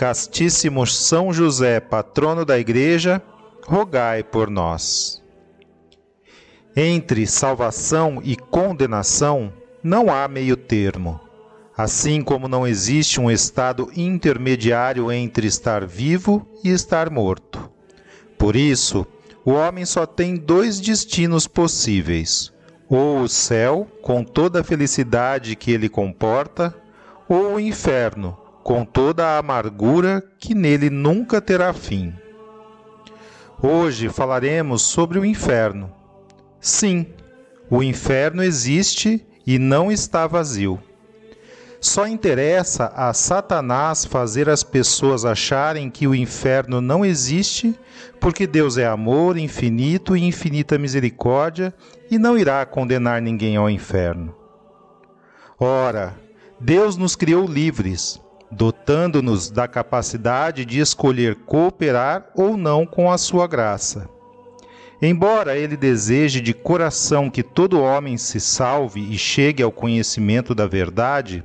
Castíssimo São José, patrono da Igreja, rogai por nós. Entre salvação e condenação não há meio-termo. Assim como não existe um estado intermediário entre estar vivo e estar morto. Por isso, o homem só tem dois destinos possíveis: ou o céu, com toda a felicidade que ele comporta, ou o inferno, com toda a amargura que nele nunca terá fim. Hoje falaremos sobre o inferno. Sim, o inferno existe e não está vazio. Só interessa a Satanás fazer as pessoas acharem que o inferno não existe, porque Deus é amor infinito e infinita misericórdia e não irá condenar ninguém ao inferno. Ora, Deus nos criou livres dotando-nos da capacidade de escolher cooperar ou não com a sua graça. Embora ele deseje de coração que todo homem se salve e chegue ao conhecimento da verdade,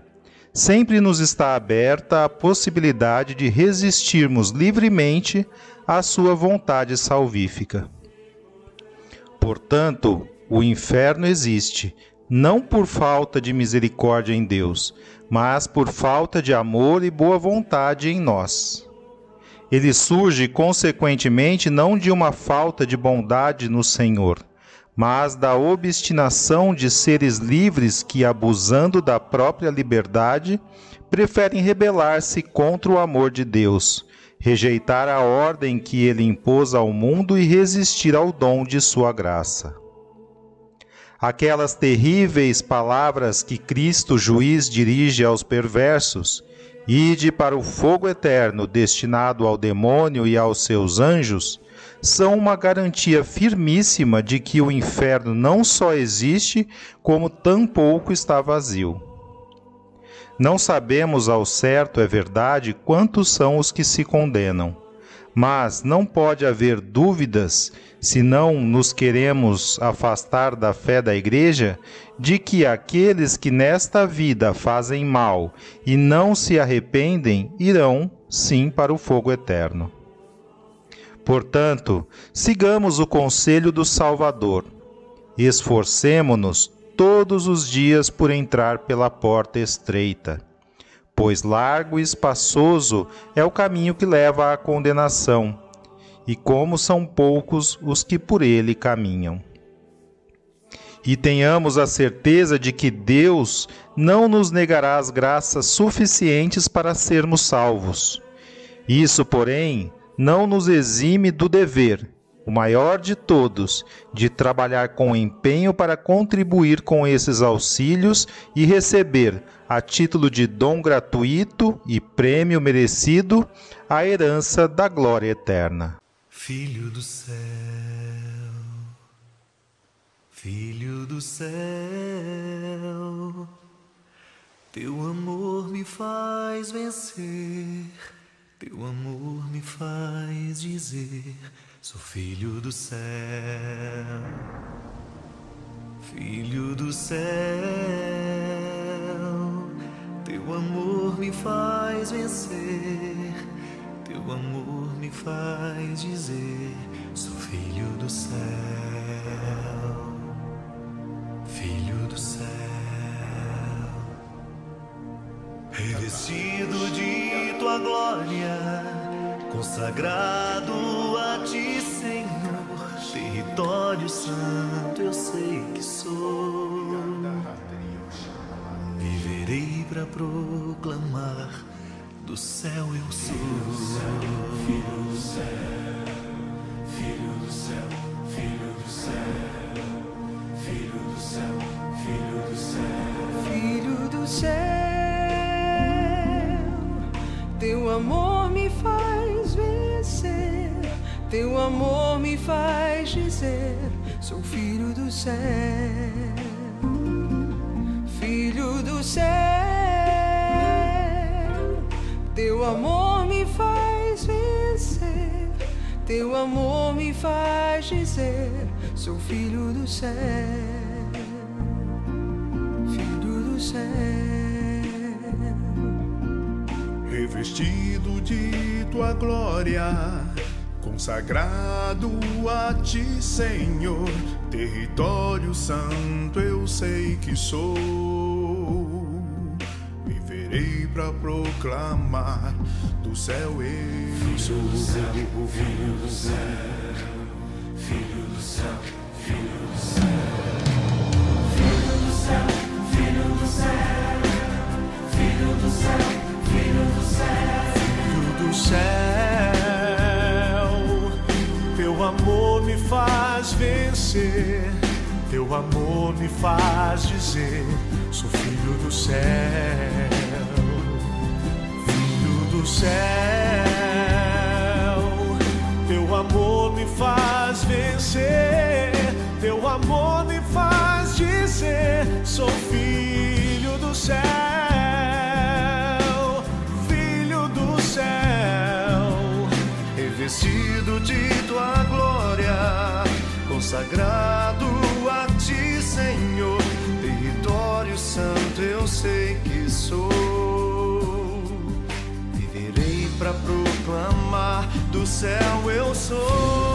sempre nos está aberta a possibilidade de resistirmos livremente à sua vontade salvífica. Portanto, o inferno existe, não por falta de misericórdia em Deus, mas por falta de amor e boa vontade em nós. Ele surge, consequentemente, não de uma falta de bondade no Senhor, mas da obstinação de seres livres que, abusando da própria liberdade, preferem rebelar-se contra o amor de Deus, rejeitar a ordem que ele impôs ao mundo e resistir ao dom de sua graça aquelas terríveis palavras que Cristo juiz dirige aos perversos: Ide para o fogo eterno destinado ao demônio e aos seus anjos, são uma garantia firmíssima de que o inferno não só existe, como tampouco está vazio. Não sabemos ao certo, é verdade, quantos são os que se condenam. Mas não pode haver dúvidas, se não nos queremos afastar da fé da Igreja, de que aqueles que nesta vida fazem mal e não se arrependem irão, sim, para o fogo eterno. Portanto, sigamos o conselho do Salvador. Esforcemo-nos todos os dias por entrar pela porta estreita pois largo e espaçoso é o caminho que leva à condenação, e como são poucos os que por ele caminham. E tenhamos a certeza de que Deus não nos negará as graças suficientes para sermos salvos. Isso, porém, não nos exime do dever, o maior de todos, de trabalhar com empenho para contribuir com esses auxílios e receber, a título de dom gratuito e prêmio merecido, a herança da glória eterna. Filho do céu, Filho do céu, teu amor me faz vencer, teu amor me faz dizer: sou filho do céu, Filho do céu. Teu amor me faz vencer, teu amor me faz dizer: sou filho do céu, filho do céu, revestido de tua glória, consagrado a ti, Senhor. Território santo eu sei que sou. Viverei para proclamar do céu eu sou. Filho do céu, filho do céu, filho do céu, filho do céu, filho do céu, filho do céu. Teu amor me faz vencer, teu amor me faz dizer: sou filho do céu, amor me faz vencer, teu amor me faz dizer: sou filho do céu, filho do céu. Revestido de tua glória, consagrado a ti, Senhor, território santo eu sei que sou pra proclamar do céu eu sou. Filho do céu, filho do céu, filho do céu, filho do céu. Filho do céu, filho do céu, filho do céu, filho do céu. Filho do céu, teu amor me faz vencer. Teu amor me faz dizer, sou filho do céu. Consagrado a ti, Senhor, território santo eu sei que sou para proclamar do céu eu sou.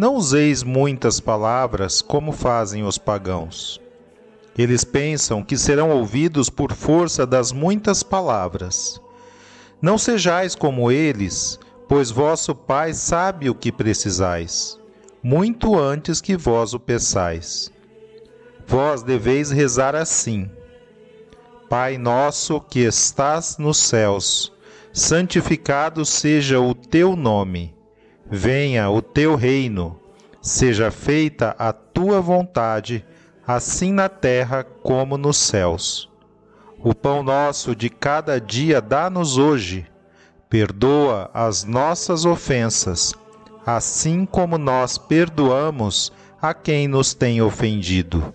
não useis muitas palavras como fazem os pagãos. Eles pensam que serão ouvidos por força das muitas palavras. Não sejais como eles, pois vosso Pai sabe o que precisais, muito antes que vós o peçais. Vós deveis rezar assim: Pai nosso que estás nos céus, santificado seja o teu nome. Venha o teu reino. Seja feita a tua vontade, assim na terra como nos céus. O pão nosso de cada dia dá-nos hoje. Perdoa as nossas ofensas, assim como nós perdoamos a quem nos tem ofendido.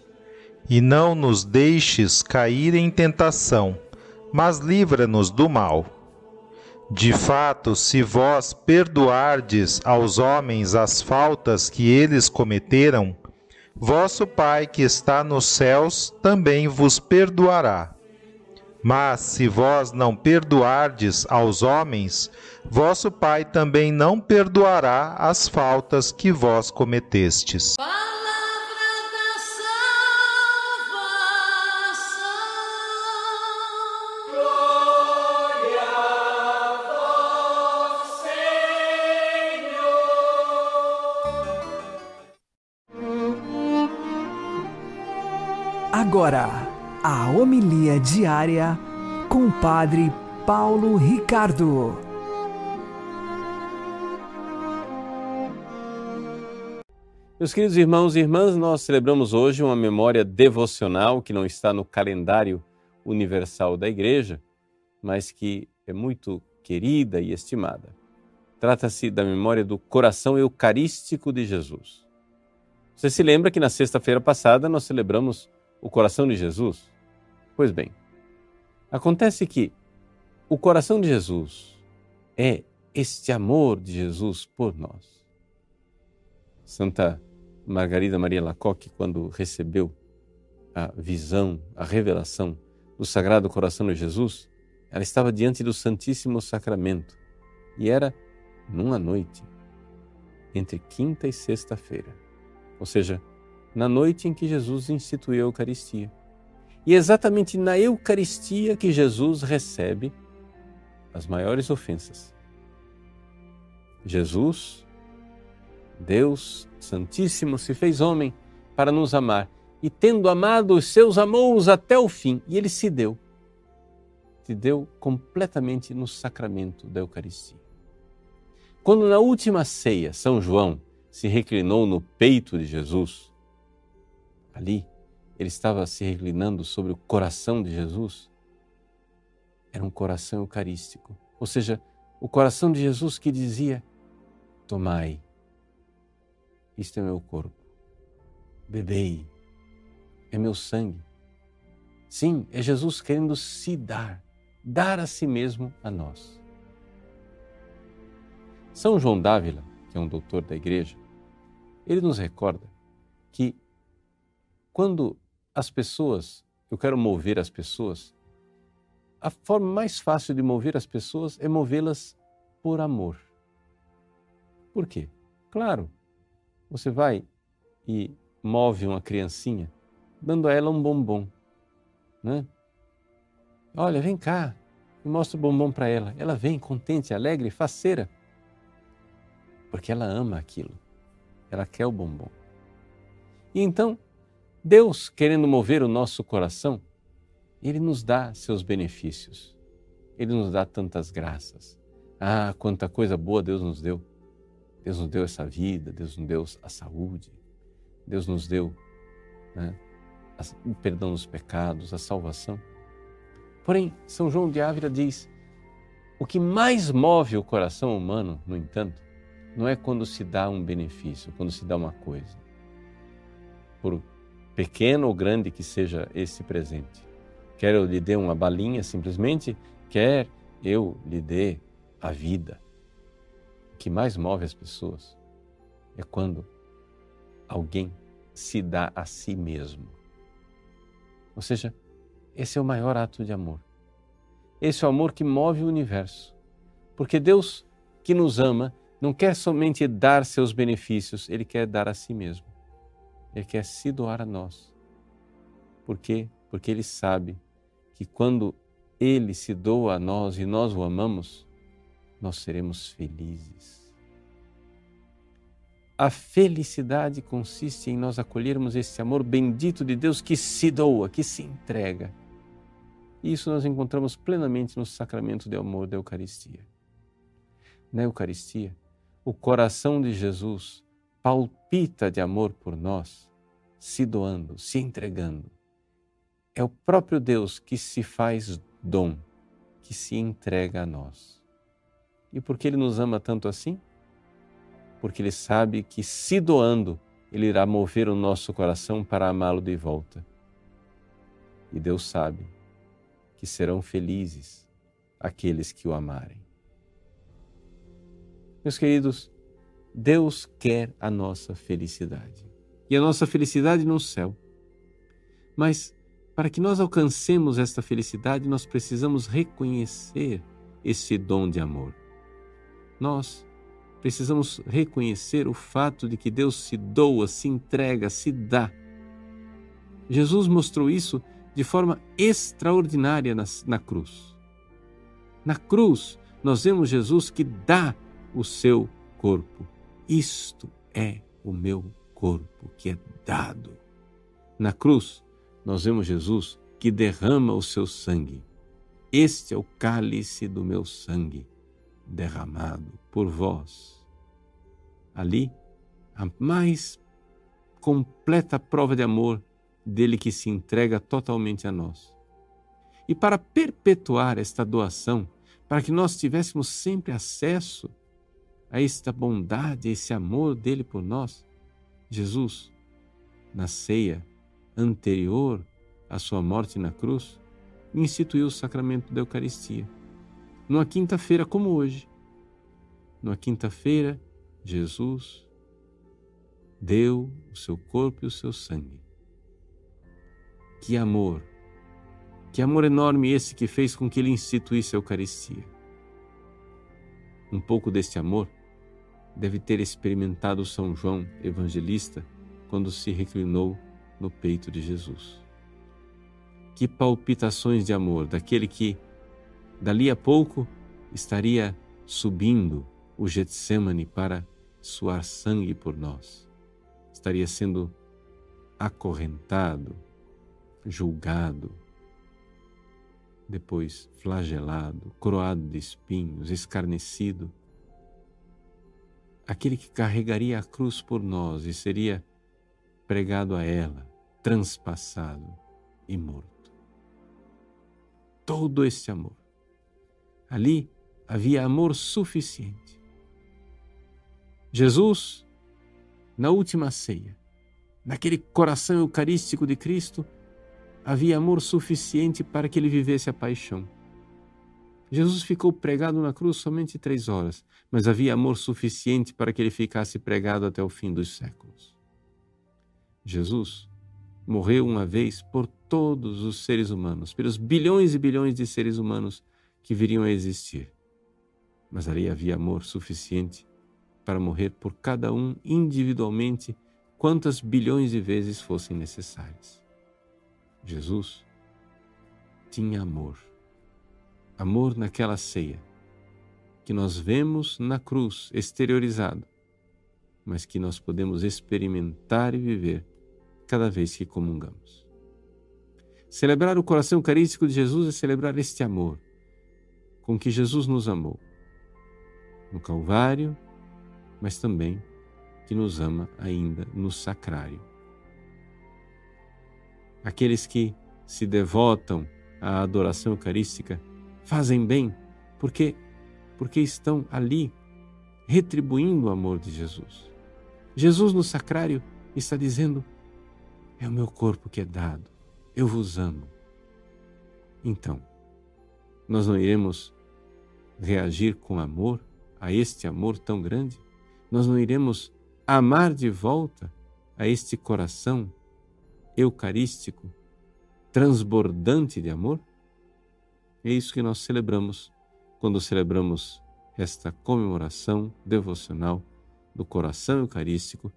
e não nos deixes cair em tentação, mas livra-nos do mal. De fato, se vós perdoardes aos homens as faltas que eles cometeram, vosso Pai que está nos céus também vos perdoará. Mas se vós não perdoardes aos homens, vosso Pai também não perdoará as faltas que vós cometestes. Agora, a homilia diária com o Padre Paulo Ricardo. Meus queridos irmãos e irmãs, nós celebramos hoje uma memória devocional que não está no calendário universal da Igreja, mas que é muito querida e estimada. Trata-se da memória do coração eucarístico de Jesus. Você se lembra que na sexta-feira passada nós celebramos o coração de Jesus? Pois bem, acontece que o coração de Jesus é este amor de Jesus por nós. Santa Margarida Maria Lacoque, quando recebeu a visão, a revelação do Sagrado Coração de Jesus, ela estava diante do Santíssimo Sacramento e era numa noite, entre quinta e sexta-feira, ou seja, na noite em que Jesus instituiu a Eucaristia. E é exatamente na Eucaristia que Jesus recebe as maiores ofensas. Jesus, Deus Santíssimo, se fez homem para nos amar e, tendo amado os seus, amou-os até o fim. E ele se deu, se deu completamente no sacramento da Eucaristia. Quando na última ceia São João se reclinou no peito de Jesus, ali, ele estava se reclinando sobre o coração de Jesus. Era um coração eucarístico, ou seja, o coração de Jesus que dizia: Tomai, isto é meu corpo, bebei, é meu sangue. Sim, é Jesus querendo se dar, dar a si mesmo a nós. São João Dávila, que é um doutor da igreja, ele nos recorda que quando as pessoas, eu quero mover as pessoas, a forma mais fácil de mover as pessoas é movê-las por amor. Por quê? Claro, você vai e move uma criancinha dando a ela um bombom, né? Olha, vem cá, e mostra o bombom para ela. Ela vem contente, alegre, faceira, porque ela ama aquilo. Ela quer o bombom. E então Deus, querendo mover o nosso coração, Ele nos dá seus benefícios. Ele nos dá tantas graças. Ah, quanta coisa boa Deus nos deu. Deus nos deu essa vida, Deus nos deu a saúde, Deus nos deu né, o perdão dos pecados, a salvação. Porém, São João de Ávila diz: o que mais move o coração humano, no entanto, não é quando se dá um benefício, quando se dá uma coisa. Por pequeno ou grande que seja esse presente. Quer eu lhe dê uma balinha simplesmente, quer eu lhe dê a vida. O que mais move as pessoas é quando alguém se dá a si mesmo. Ou seja, esse é o maior ato de amor. Esse é o amor que move o universo. Porque Deus, que nos ama, não quer somente dar seus benefícios, ele quer dar a si mesmo. Ele quer se doar a nós. Por quê? Porque Ele sabe que quando Ele se doa a nós e nós o amamos, nós seremos felizes. A felicidade consiste em nós acolhermos esse amor bendito de Deus que se doa, que se entrega. E isso nós encontramos plenamente no sacramento de amor da Eucaristia. Na Eucaristia, o coração de Jesus palpita de amor por nós, se doando, se entregando. É o próprio Deus que se faz dom, que se entrega a nós. E por que ele nos ama tanto assim? Porque ele sabe que se doando, ele irá mover o nosso coração para amá-lo de volta. E Deus sabe que serão felizes aqueles que o amarem. Meus queridos, Deus quer a nossa felicidade. E a nossa felicidade no céu. Mas para que nós alcancemos esta felicidade, nós precisamos reconhecer esse dom de amor. Nós precisamos reconhecer o fato de que Deus se doa, se entrega, se dá. Jesus mostrou isso de forma extraordinária na, na cruz. Na cruz, nós vemos Jesus que dá o seu corpo. Isto é o meu corpo que é dado. Na cruz, nós vemos Jesus que derrama o seu sangue. Este é o cálice do meu sangue, derramado por vós. Ali, a mais completa prova de amor dele que se entrega totalmente a nós. E para perpetuar esta doação, para que nós tivéssemos sempre acesso a esta bondade, a esse amor dele por nós, Jesus, na ceia, anterior à sua morte na cruz, instituiu o sacramento da Eucaristia. Numa quinta-feira como hoje, numa quinta-feira, Jesus deu o seu corpo e o seu sangue. Que amor! Que amor enorme esse que fez com que ele instituísse a Eucaristia. Um pouco deste amor deve ter experimentado São João Evangelista quando se reclinou no peito de Jesus. Que palpitações de amor daquele que, dali a pouco, estaria subindo o Getsemane para suar sangue por nós. Estaria sendo acorrentado, julgado, depois flagelado, coroado de espinhos, escarnecido. Aquele que carregaria a cruz por nós e seria pregado a ela, transpassado e morto. Todo esse amor. Ali havia amor suficiente. Jesus, na última ceia, naquele coração eucarístico de Cristo, havia amor suficiente para que ele vivesse a paixão. Jesus ficou pregado na cruz somente três horas, mas havia amor suficiente para que ele ficasse pregado até o fim dos séculos. Jesus morreu uma vez por todos os seres humanos, pelos bilhões e bilhões de seres humanos que viriam a existir. Mas ali havia amor suficiente para morrer por cada um individualmente, quantas bilhões de vezes fossem necessárias. Jesus tinha amor. Amor naquela ceia que nós vemos na cruz exteriorizado, mas que nós podemos experimentar e viver cada vez que comungamos. Celebrar o coração eucarístico de Jesus é celebrar este amor com que Jesus nos amou no Calvário, mas também que nos ama ainda no sacrário. Aqueles que se devotam à adoração eucarística fazem bem porque porque estão ali retribuindo o amor de Jesus. Jesus no sacrário está dizendo: é o meu corpo que é dado. Eu vos amo. Então, nós não iremos reagir com amor a este amor tão grande? Nós não iremos amar de volta a este coração eucarístico, transbordante de amor? É isso que nós celebramos quando celebramos esta comemoração devocional do coração eucarístico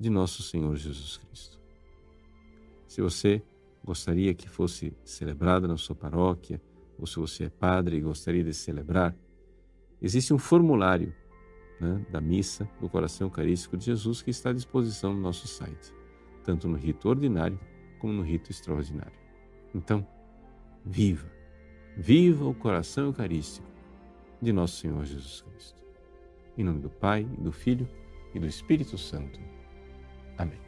de nosso Senhor Jesus Cristo. Se você gostaria que fosse celebrada na sua paróquia, ou se você é padre e gostaria de celebrar, existe um formulário né, da missa do coração eucarístico de Jesus que está à disposição no nosso site, tanto no rito ordinário como no rito extraordinário. Então, viva, viva o coração eucarístico de nosso Senhor Jesus Cristo. Em nome do Pai, e do Filho e do Espírito Santo. Amém.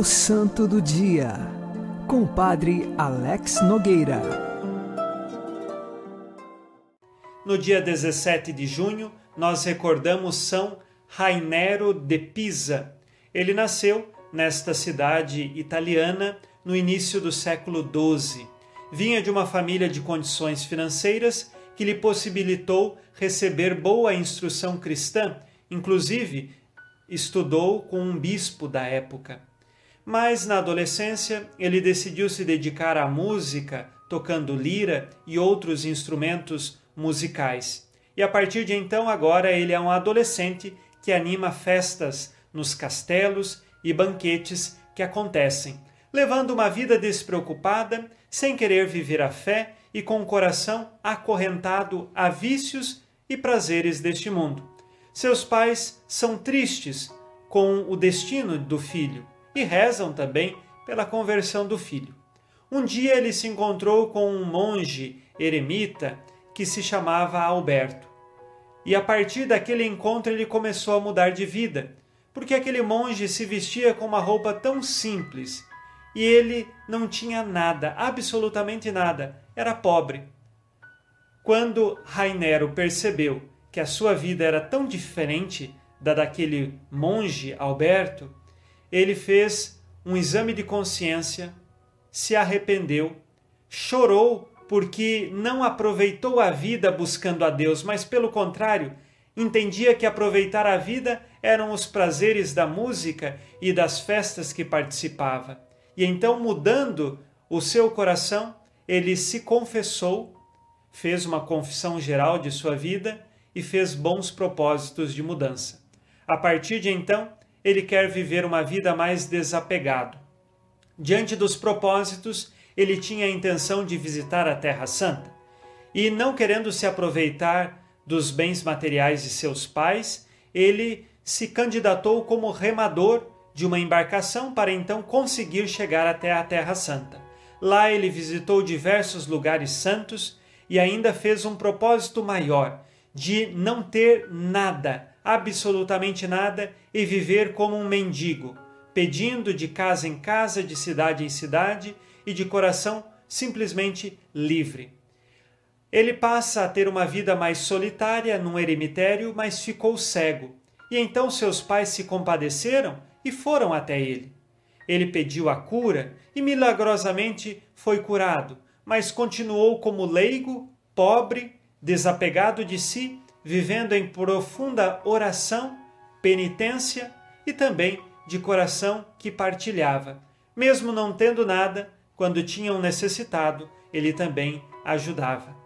O Santo do Dia, com o Padre Alex Nogueira. No dia 17 de junho, nós recordamos São Rainero de Pisa. Ele nasceu nesta cidade italiana no início do século XII. Vinha de uma família de condições financeiras que lhe possibilitou receber boa instrução cristã, inclusive estudou com um bispo da época. Mas na adolescência ele decidiu se dedicar à música, tocando lira e outros instrumentos musicais. E a partir de então, agora ele é um adolescente que anima festas nos castelos e banquetes que acontecem, levando uma vida despreocupada, sem querer viver a fé e com o coração acorrentado a vícios e prazeres deste mundo. Seus pais são tristes com o destino do filho e rezam também pela conversão do filho. Um dia ele se encontrou com um monge eremita que se chamava Alberto. E a partir daquele encontro ele começou a mudar de vida, porque aquele monge se vestia com uma roupa tão simples e ele não tinha nada, absolutamente nada, era pobre. Quando Rainero percebeu que a sua vida era tão diferente da daquele monge Alberto, ele fez um exame de consciência, se arrependeu, chorou porque não aproveitou a vida buscando a Deus, mas pelo contrário, entendia que aproveitar a vida eram os prazeres da música e das festas que participava. E então, mudando o seu coração, ele se confessou, fez uma confissão geral de sua vida e fez bons propósitos de mudança. A partir de então, ele quer viver uma vida mais desapegado. Diante dos propósitos, ele tinha a intenção de visitar a Terra Santa e, não querendo se aproveitar dos bens materiais de seus pais, ele se candidatou como remador de uma embarcação para então conseguir chegar até a Terra Santa. Lá ele visitou diversos lugares santos e ainda fez um propósito maior de não ter nada, absolutamente nada, e viver como um mendigo, pedindo de casa em casa, de cidade em cidade e de coração simplesmente livre. Ele passa a ter uma vida mais solitária num eremitério, mas ficou cego. E então seus pais se compadeceram e foram até ele. Ele pediu a cura e milagrosamente foi curado, mas continuou como leigo, pobre, desapegado de si, vivendo em profunda oração, penitência e também de coração que partilhava. Mesmo não tendo nada, quando tinham necessitado, ele também ajudava.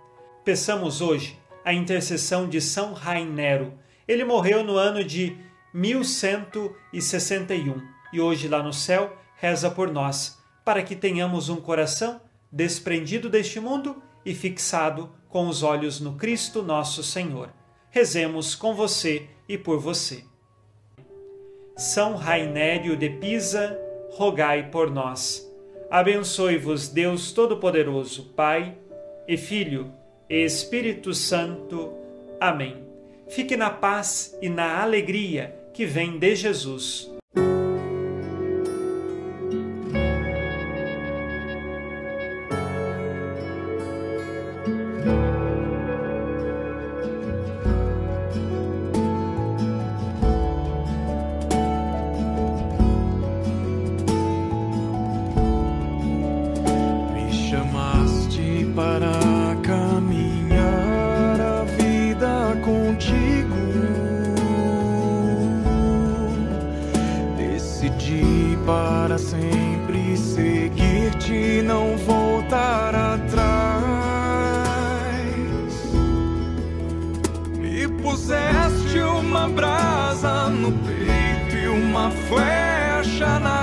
Peçamos hoje a intercessão de São Rainero. Ele morreu no ano de 1161 e hoje lá no céu reza por nós, para que tenhamos um coração desprendido deste mundo e fixado com os olhos no Cristo nosso Senhor. Rezemos com você e por você. São Rainério de Pisa, rogai por nós. Abençoe-vos Deus Todo-Poderoso, Pai e Filho e Espírito Santo. Amém. Fique na paz e na alegria que vem de Jesus. Encontro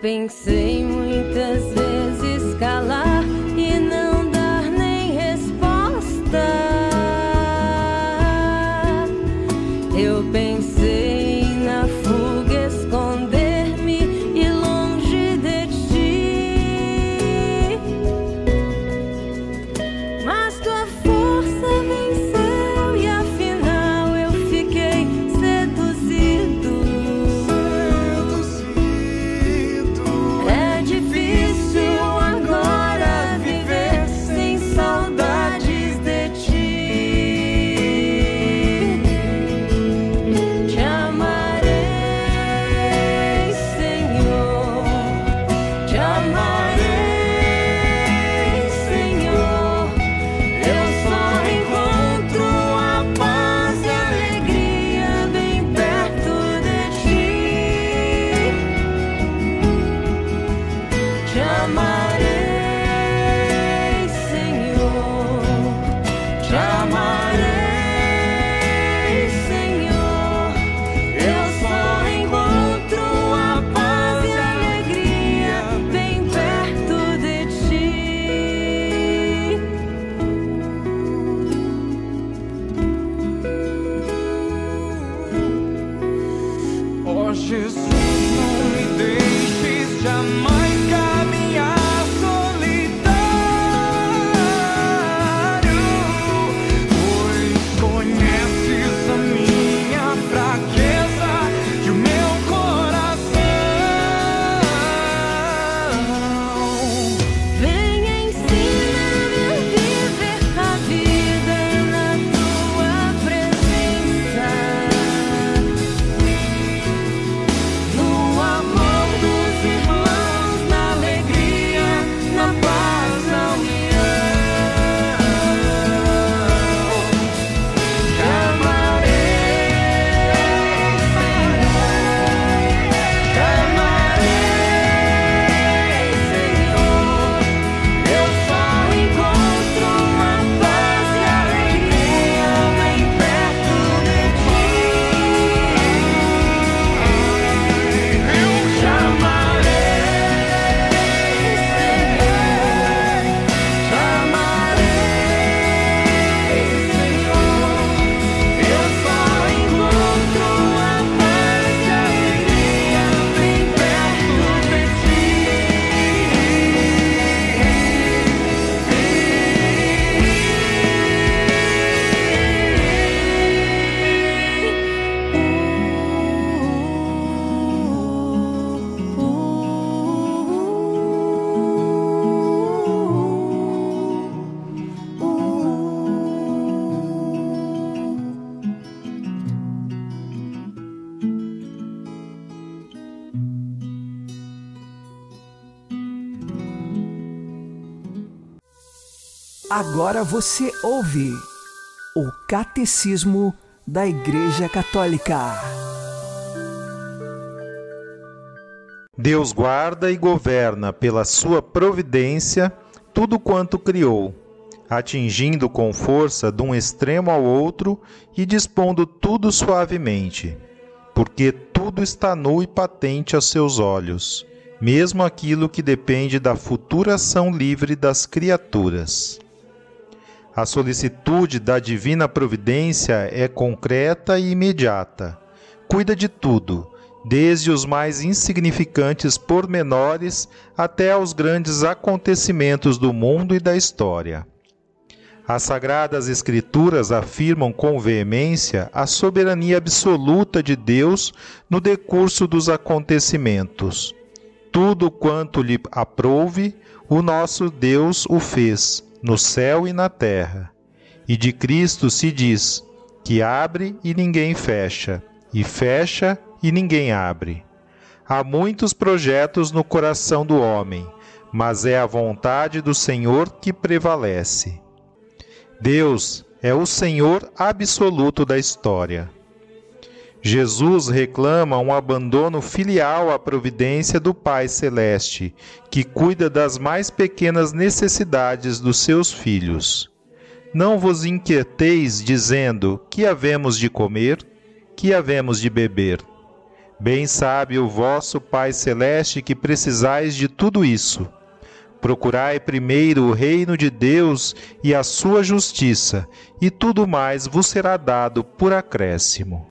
pensei muitas vezes calar Agora você ouve o Catecismo da Igreja Católica. Deus guarda e governa pela sua providência tudo quanto criou, atingindo com força de um extremo ao outro e dispondo tudo suavemente, porque tudo está nu e patente aos seus olhos, mesmo aquilo que depende da futura ação livre das criaturas. A solicitude da divina providência é concreta e imediata. Cuida de tudo, desde os mais insignificantes pormenores até aos grandes acontecimentos do mundo e da história. As sagradas Escrituras afirmam com veemência a soberania absoluta de Deus no decurso dos acontecimentos. Tudo quanto lhe aprouve, o nosso Deus o fez, no céu e na terra. E de Cristo se diz que abre e ninguém fecha, e fecha e ninguém abre. Há muitos projetos no coração do homem, mas é a vontade do Senhor que prevalece. Deus é o Senhor absoluto da história. Jesus reclama um abandono filial à providência do Pai Celeste, que cuida das mais pequenas necessidades dos seus filhos. Não vos inquieteis dizendo: que havemos de comer, que havemos de beber. Bem sabe o vosso Pai Celeste que precisais de tudo isso. Procurai primeiro o reino de Deus e a sua justiça, e tudo mais vos será dado por acréscimo.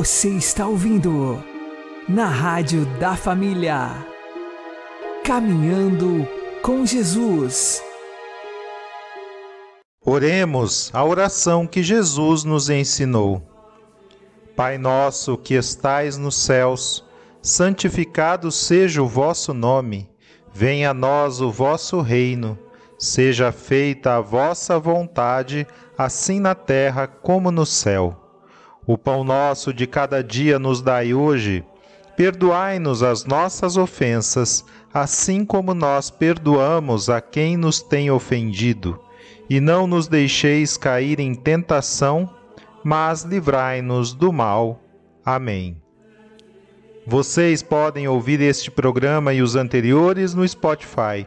Você está ouvindo na Rádio da Família. Caminhando com Jesus. Oremos a oração que Jesus nos ensinou. Pai nosso que estais nos céus, santificado seja o vosso nome. Venha a nós o vosso reino. Seja feita a vossa vontade, assim na terra como no céu. O pão nosso de cada dia nos dai hoje. Perdoai-nos as nossas ofensas, assim como nós perdoamos a quem nos tem ofendido. E não nos deixeis cair em tentação, mas livrai-nos do mal. Amém. Vocês podem ouvir este programa e os anteriores no Spotify.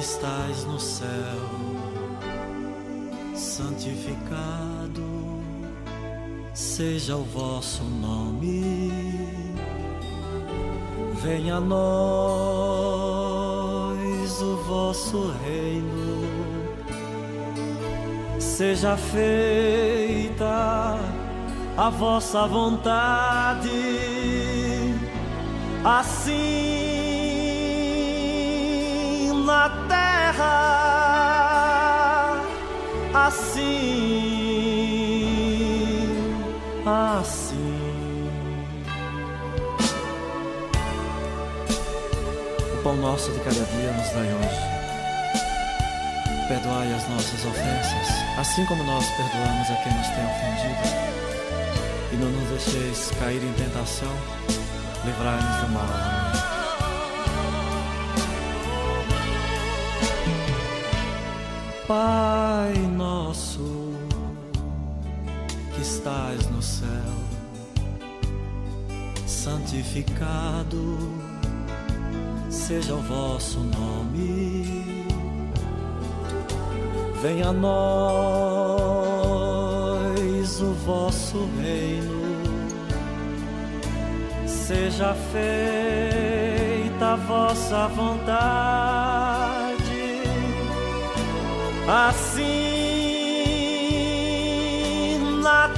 Estais no céu, santificado seja o vosso nome. Venha a nós vosso reino. Seja feita a vossa vontade, assim na terra, assim, assim. O pão nosso de cada dia nos dai hoje. Perdoai as nossas ofensas, assim como nós perdoamos a quem nos tem ofendido. E não nos deixeis cair em tentação, livrai-nos do mal. Amém. Pai nosso que estás no céu, santificado seja o vosso nome. Venha a nós o vosso reino. Seja feita a vossa vontade, assim na